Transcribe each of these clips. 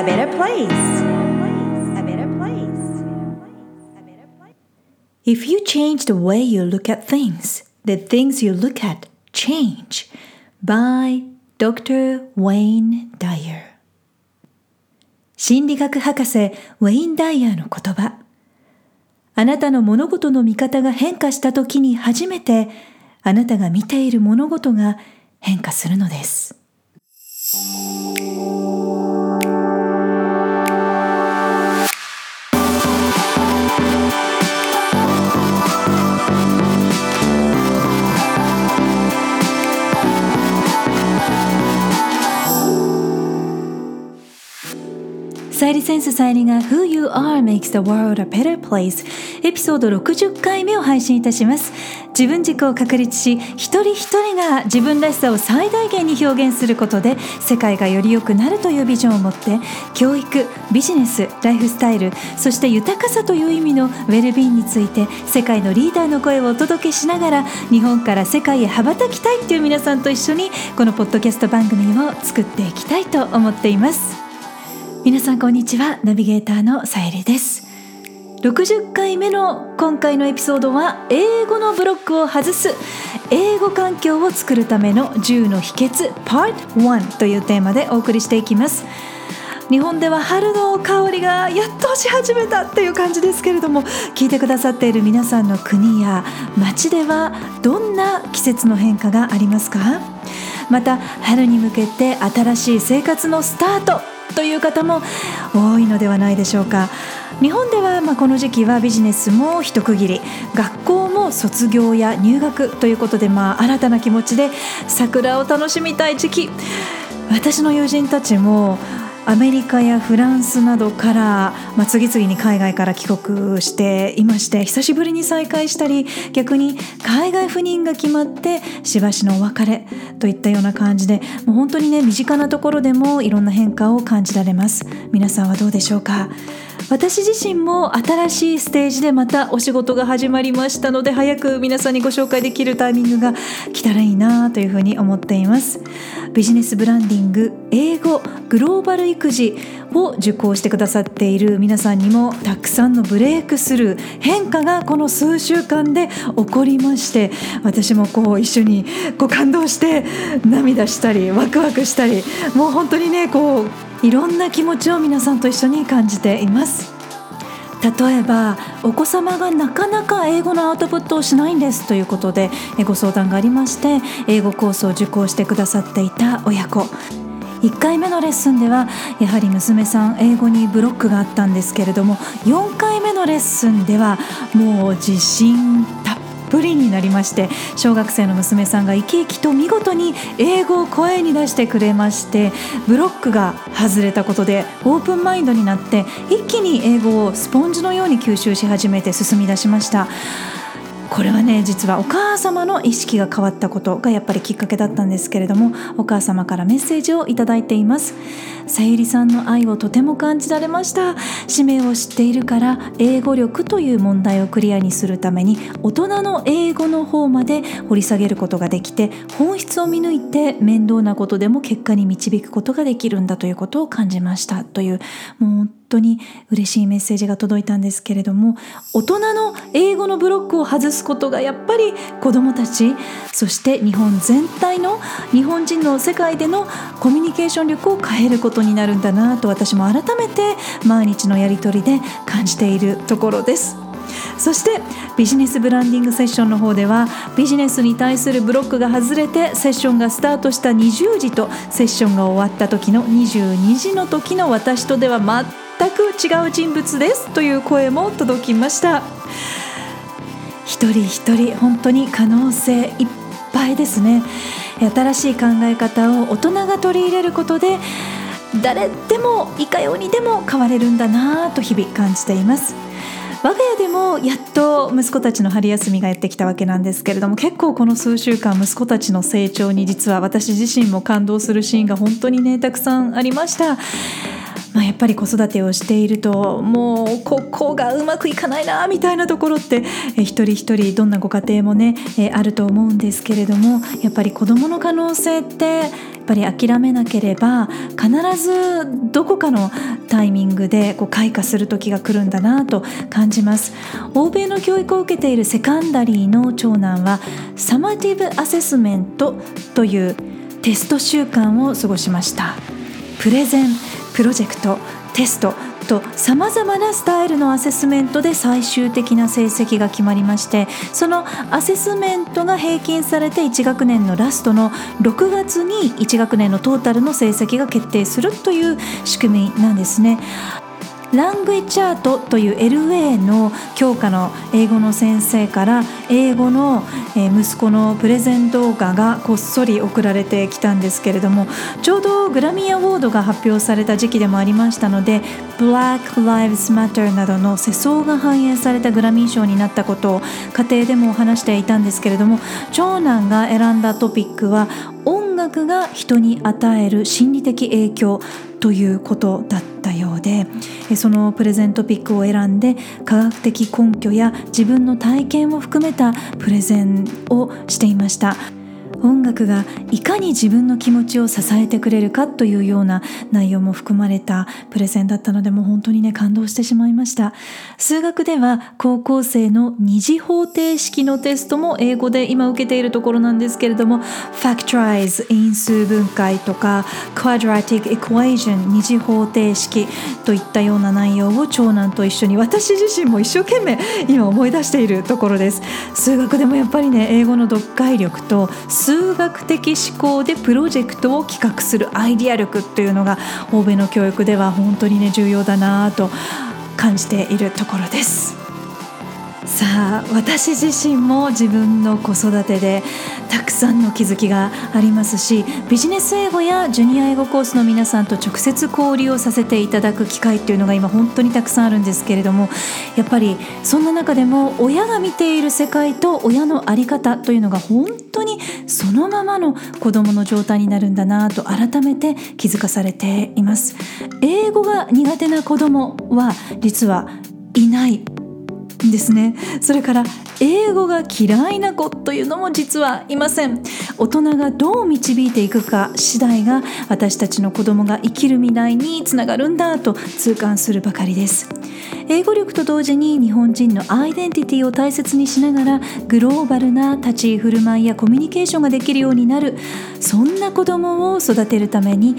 a better place. If you change the way you look at things, the things you look at change. By Dr. Wayne Dyer 心理学博士ウェイン・ダイヤーの言葉あなたの物事の見方が変化した時に初めてあなたが見ている物事が変化するのです。さゆりセンスさゆりが Who You Are Makes the World a Better Place エピソード60回目を配信いたします。自分軸を確立し一人一人が自分らしさを最大限に表現することで世界がより良くなるというビジョンを持って教育ビジネスライフスタイルそして豊かさという意味のウェルビーンについて世界のリーダーの声をお届けしながら日本から世界へ羽ばたきたいっていう皆さんと一緒にこのポッドキャスト番組を作っていきたいと思っています。皆さんこんにちは。ナビゲーターのさゆりです。60回目の今回のエピソードは英語のブロックを外す英語環境を作るための10の秘訣 Part 1というテーマでお送りしていきます。日本では春の香りがやっとし始めたっていう感じですけれども聞いてくださっている皆さんの国や街ではどんな季節の変化がありますか？また春に向けて新しい生活のスタートという方も多いのではないでしょうか。日本ではまこの時期はビジネスも一区切り。学校も卒業や入学ということでまあ新たな気持ちで桜を楽しみたい時期。私の友人たちもアメリカやフランスなどから、まあ、次々に海外から帰国していまして久しぶりに再会したり逆に海外赴任が決まってしばしのお別れといったような感じでもう本当にね身近なところでもいろんな変化を感じられます。皆さんはどうでしょうか？私自身も新しいステージでまたお仕事が始まりましたので早く皆さんにご紹介できるタイミングが来たらいいなというふうに思っています。ビジネスブランディング英語グローバル育児を受講してくださっている皆さんにもたくさんのブレイクスルー変化がこの数週間で起こりまして私もこう一緒にこう感動して涙したりワクワクしたりもう本当にねこういろんな気持ちを皆さんと一緒に感じています。例えばお子様がなかなか英語のアウトプットをしないんですということでご相談がありまして英語コースを受講してくださっていた親子。1回目のレッスンではやはり娘さん英語にブロックがあったんですけれども4回目のレッスンではもう自信たっぷりになりまして小学生の娘さんが生き生きと見事に英語を声に出してくれましてブロックが外れたことでオープンマインドになって一気に英語をスポンジのように吸収し始めて進み出しました。これはね実はお母様の意識が変わったことがやっぱりきっかけだったんですけれどもお母様からメッセージをいただいています。さゆりさんの愛をとても感じられました。使命を知っているから英語力という問題をクリアにするために大人の英語の方まで掘り下げることができて本質を見抜いて面倒なことでも結果に導くことができるんだということを感じました。というもう当に嬉しいメッセージが届いたんですけれども大人の英語のブロックを外すことがやっぱり子どもたちそして日本全体の日本人の世界でのコミュニケーション力を変えることになるんだなと私も改めて毎日のやり取りで感じているところです。そしてビジネスブランディングセッションの方ではビジネスに対するブロックが外れてセッションがスタートした20時とセッションが終わった時の22時の時の私とでは全く違う人物ですという声も届きました。一人一人本当に可能性いっぱいですね。新しい考え方を大人が取り入れることで誰でもいかようにでも変われるんだなと日々感じています。我が家でもやっと息子たちの春休みがやってきたわけなんですけれども結構この数週間息子たちの成長に実は私自身も感動するシーンが本当にねたくさんありました。まあ、やっぱり子育てをしているともうここがうまくいかないなみたいなところってえ一人一人どんなご家庭もねえあると思うんですけれどもやっぱり子どもの可能性ってやっぱり諦めなければ必ずどこかのタイミングでこう開花する時が来るんだなと感じます。欧米の教育を受けているセカンダリーの長男はサマティブアセスメントというテスト週間を過ごしました。プレゼン。プロジェクトテストとさまざまなスタイルのアセスメントで最終的な成績が決まりましてそのアセスメントが平均されて1学年のラストの6月に1学年のトータルの成績が決定するという仕組みなんですね。ラングイチャートという LA の教科の英語の先生から英語の息子のプレゼン動画がこっそり送られてきたんですけれどもちょうどグラミーアワードが発表された時期でもありましたので Black Lives Matter などの世相が反映されたグラミー賞になったことを家庭でも話していたんですけれども長男が選んだトピックは音楽が人に与える心理的影響ということだったたようでそのプレゼントピックを選んで科学的根拠や自分の体験を含めたプレゼンをしていました。音楽がいかに自分の気持ちを支えてくれるかというような内容も含まれたプレゼンだったのでもう本当にね感動してしまいました。数学では高校生の二次方程式のテストも英語で今受けているところなんですけれども Factorize 因数分解とか Quadratic Equation 二次方程式といったような内容を長男と一緒に私自身も一生懸命今思い出しているところです。数学でもやっぱりね英語の読解力と数学的思考でプロジェクトを企画するアイディア力っていうのが欧米の教育では本当にね重要だなと感じているところです。さあ私自身も自分の子育てでたくさんの気づきがありますしビジネス英語やジュニア英語コースの皆さんと直接交流をさせていただく機会っていうのが今本当にたくさんあるんですけれどもやっぱりそんな中でも親が見ている世界と親の在り方というのが本当にそのままの子どもの状態になるんだなと改めて気づかされています。英語が苦手な子どもは実はいないですねそれから英語が嫌いな子というのも実はいません。大人がどう導いていくか次第が私たちの子供が生きる未来につながるんだと痛感するばかりです。英語力と同時に日本人のアイデンティティを大切にしながらグローバルな立ち居振る舞いやコミュニケーションができるようになる。そんな子供を育てるために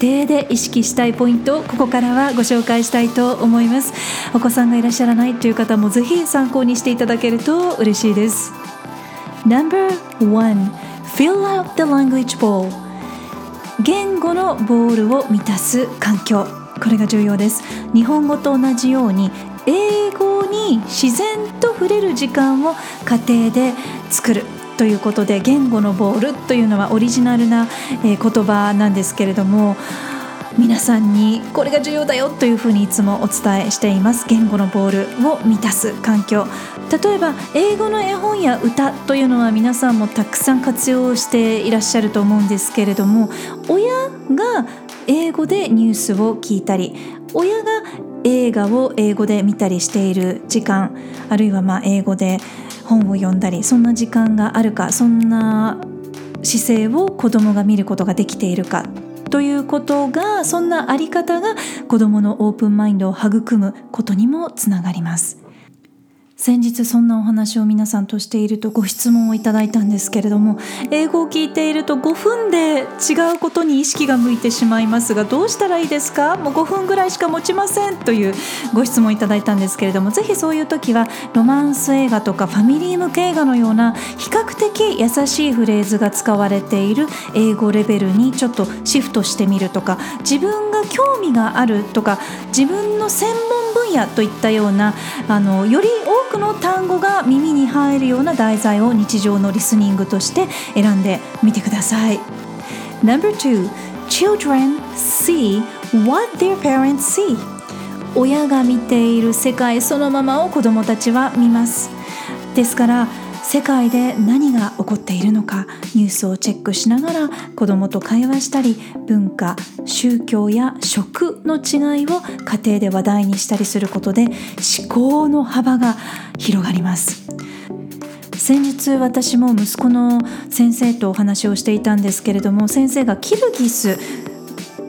家庭で意識したいポイントをここからはご紹介したいと思います。お子さんがいらっしゃらないという方もぜひ参考にしていただけると嬉しいです。No.1 Fill out the language bowl. 言語のボールを満たす環境。これが重要です。日本語と同じように英語に自然と触れる時間を家庭で作る。ということで言語のボールというのはオリジナルな言葉なんですけれども皆さんにこれが重要だよというふうにいつもお伝えしています。言語のボールを満たす環境例えば英語の絵本や歌というのは皆さんもたくさん活用していらっしゃると思うんですけれども親が英語でニュースを聞いたり親が映画を英語で見たりしている時間あるいはまあ英語で本を読んだりそんな時間があるかそんな姿勢を子どもが見ることができているかということがそんなあり方が子どものオープンマインドを育むことにもつながります。先日そんなお話を皆さんとしているとご質問をいただいたんですけれども英語を聞いていると5分で違うことに意識が向いてしまいますがどうしたらいいですか？もう5分ぐらいしか持ちませんというご質問いただいたんですけれどもぜひそういう時はロマンス映画とかファミリー向け映画のような比較的優しいフレーズが使われている英語レベルにちょっとシフトしてみるとか自分が興味があるとか自分の専門野といったようなあのより多くくの単語が耳に入るような題材を日常のリスニングとして選んでみてください。No.2 Children see what their parents see. 親が見ている世界そのままを子どもたちは見ます。ですから世界で何が起こっているのかニュースをチェックしながら子どもと会話したり文化宗教や食の違いを家庭で話題にしたりすることで思考の幅が広がります。先日私も息子の先生とお話をしていたんですけれども先生がキルギス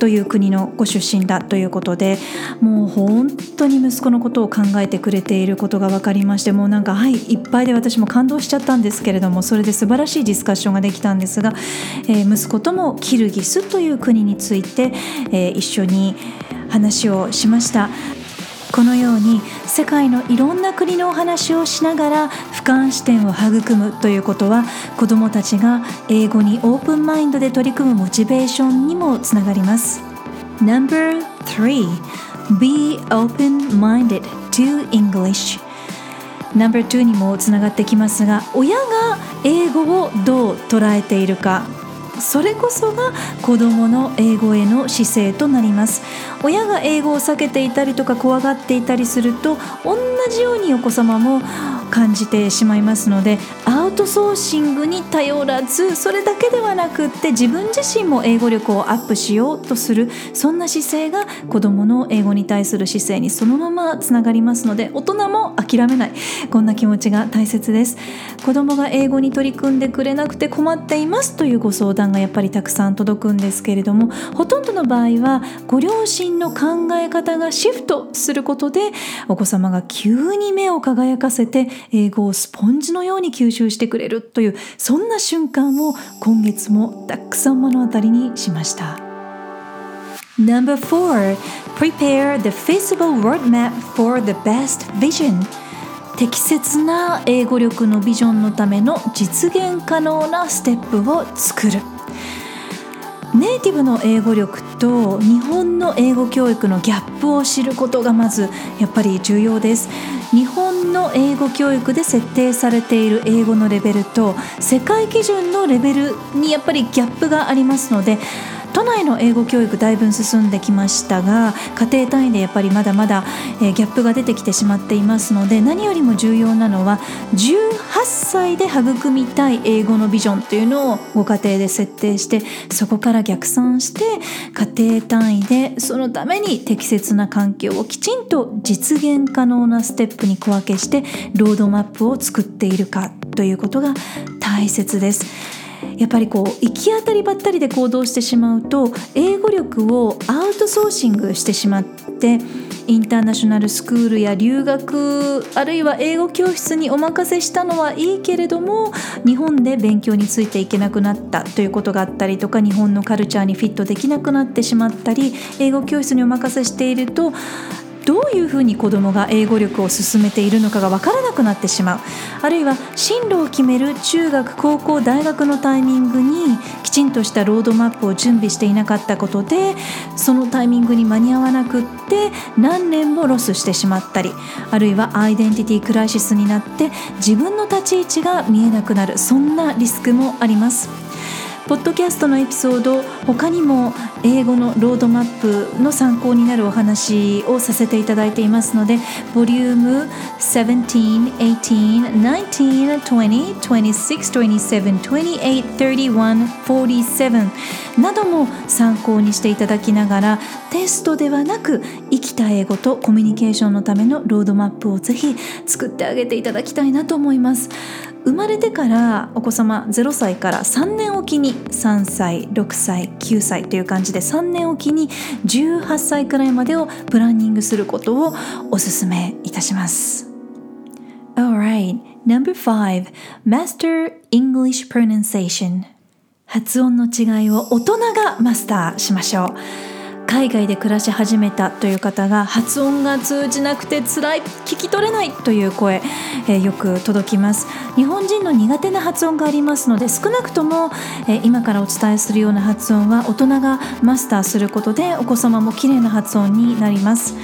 という国のご出身だということでもう本当に息子のことを考えてくれていることが分かりましてもうなんかはいいっぱいで私も感動しちゃったんですけれどもそれで素晴らしいディスカッションができたんですが、えー、息子ともキルギスという国について、えー、一緒に話をしました。このように世界のいろんな国のお話をしながら俯瞰視点を育むということは子どもたちが英語にオープンマインドで取り組むモチベーションにもつながります。No.3 Be open-minded to English. No.2 にもつながってきますが親が英語をどう捉えているか。それこそが子どもの英語への姿勢となります。親が英語を避けていたりとか怖がっていたりすると同じようにお子様も感じてしまいますのでアウトソーシングに頼らずそれだけではなくって自分自身も英語力をアップしようとするそんな姿勢が子どもの英語に対する姿勢にそのままつながりますので大人も諦めない。こんな気持ちが大切です。子どもが英語に取り組んでくれなくて困っていますというご相談がやっぱりたくさん届くんですけれどもほとんどの場合はご両親の考え方がシフトすることでお子様が急に目を輝かせて英語をスポンジのように吸収してくれるというそんな瞬間を今月もたくさん目の当たりにしました。Number 4 Prepare the feasible roadmap for the best vision 適切な英語力のビジョンのための実現可能なステップを作るネイティブの英語力と日本の英語教育のギャップを知ることがまずやっぱり重要です。日本の英語教育で設定されている英語のレベルと世界基準のレベルにやっぱりギャップがありますので都内の英語教育だいぶ進んできましたが家庭単位でやっぱりまだまだ、えギャップが出てきてしまっていますので何よりも重要なのは18歳で育みたい英語のビジョンというのをご家庭で設定してそこから逆算して家庭単位でそのために適切な環境をきちんと実現可能なステップに小分けしてロードマップを作っているかということが大切です。やっぱりこう行き当たりばったりで行動してしまうと英語力をアウトソーシングしてしまってインターナショナルスクールや留学あるいは英語教室にお任せしたのはいいけれども日本で勉強についていけなくなったということがあったりとか日本のカルチャーにフィットできなくなってしまったり英語教室にお任せしているとどういうふうに子どもが英語力を進めているのかが分からなくなってしまうあるいは進路を決める中学高校大学のタイミングにきちんとしたロードマップを準備していなかったことでそのタイミングに間に合わなくって何年もロスしてしまったりあるいはアイデンティティクライシスになって自分の立ち位置が見えなくなるそんなリスクもあります。ポッドキャストのエピソード他にも英語のロードマップの参考になるお話をさせていただいていますのでボリューム17、18、19、20、26、27、28、31、47なども参考にしていただきながらテストではなく生きた英語とコミュニケーションのためのロードマップをぜひ作ってあげていただきたいなと思います。生まれてからお子様0歳から3年おきに3歳6歳9歳という感じで3年おきに18歳くらいまでをプランニングすることをおすすめいたします Alright, number 5 Master English Pronunciation 発音の違いを大人がマスターしましょう。海外で暮らし始めたという方が発音が通じなくて辛い聞き取れないという声、えー、よく届きます。日本人の苦手な発音がありますので少なくとも、えー、今からお伝えするような発音は大人がマスターすることでお子様も綺麗な発音になります。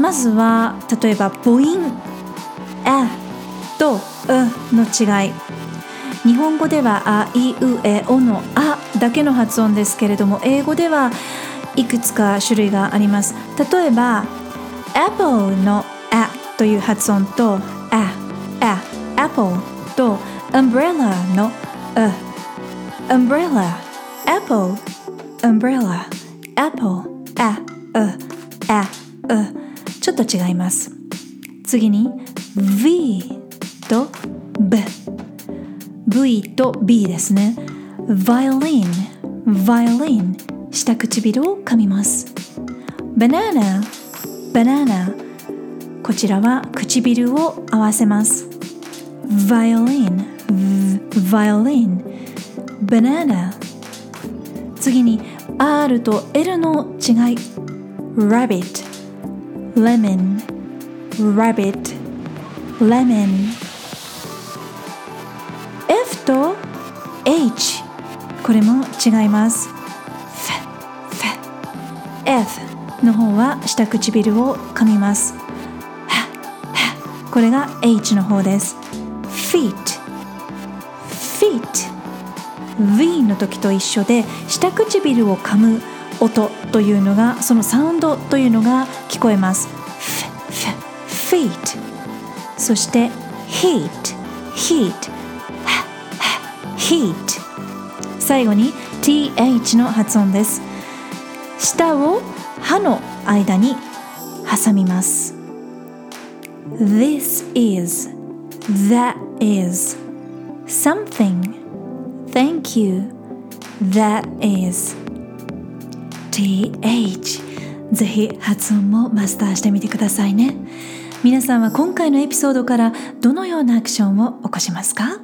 まずは例えば母音「あ」と「う」の違い。日本語では「あいうえお」の「あ」だけの発音ですけれども英語ではいくつか種類があります。例えば Apple の A という発音と A A Apple と umbrella の a umbrella apple umbrella apple a a a a ちょっと違います。次に V と B V と B ですね violin violin 下唇を噛みます banana banana こちらは唇を合わせます violin violin banana 次に R と L の違い rabbit lemon rabbit lemon H これも違います。F の方は下唇を噛みます。これが H の方です。Feet feet V の時と一緒で下唇を噛む音というのがそのサウンドというのが聞こえます。Feet そして heat heat heat. 最後に th の発音です。舌を歯の間に挟みます。This is That is Something. Thank you That is. Th ぜひ発音もマスターしてみてくださいね。皆さんは今回のエピソードからどのようなアクションを起こしますか？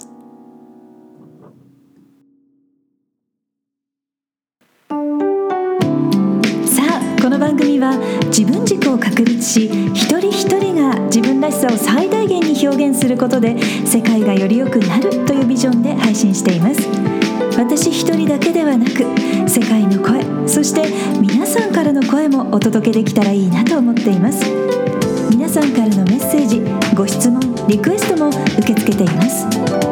し一人一人が自分らしさを最大限に表現することで世界がより良くなるというビジョンで配信しています。私一人だけではなく世界の声そして皆さんからの声もお届けできたらいいなと思っています。皆さんからのメッセージご質問リクエストも受け付けています。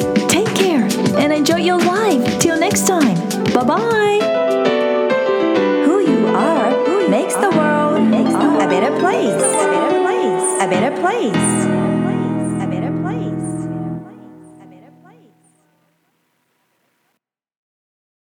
And enjoy your life. Till next time. Bye bye Who you are makes the world a better place. a better place. A better place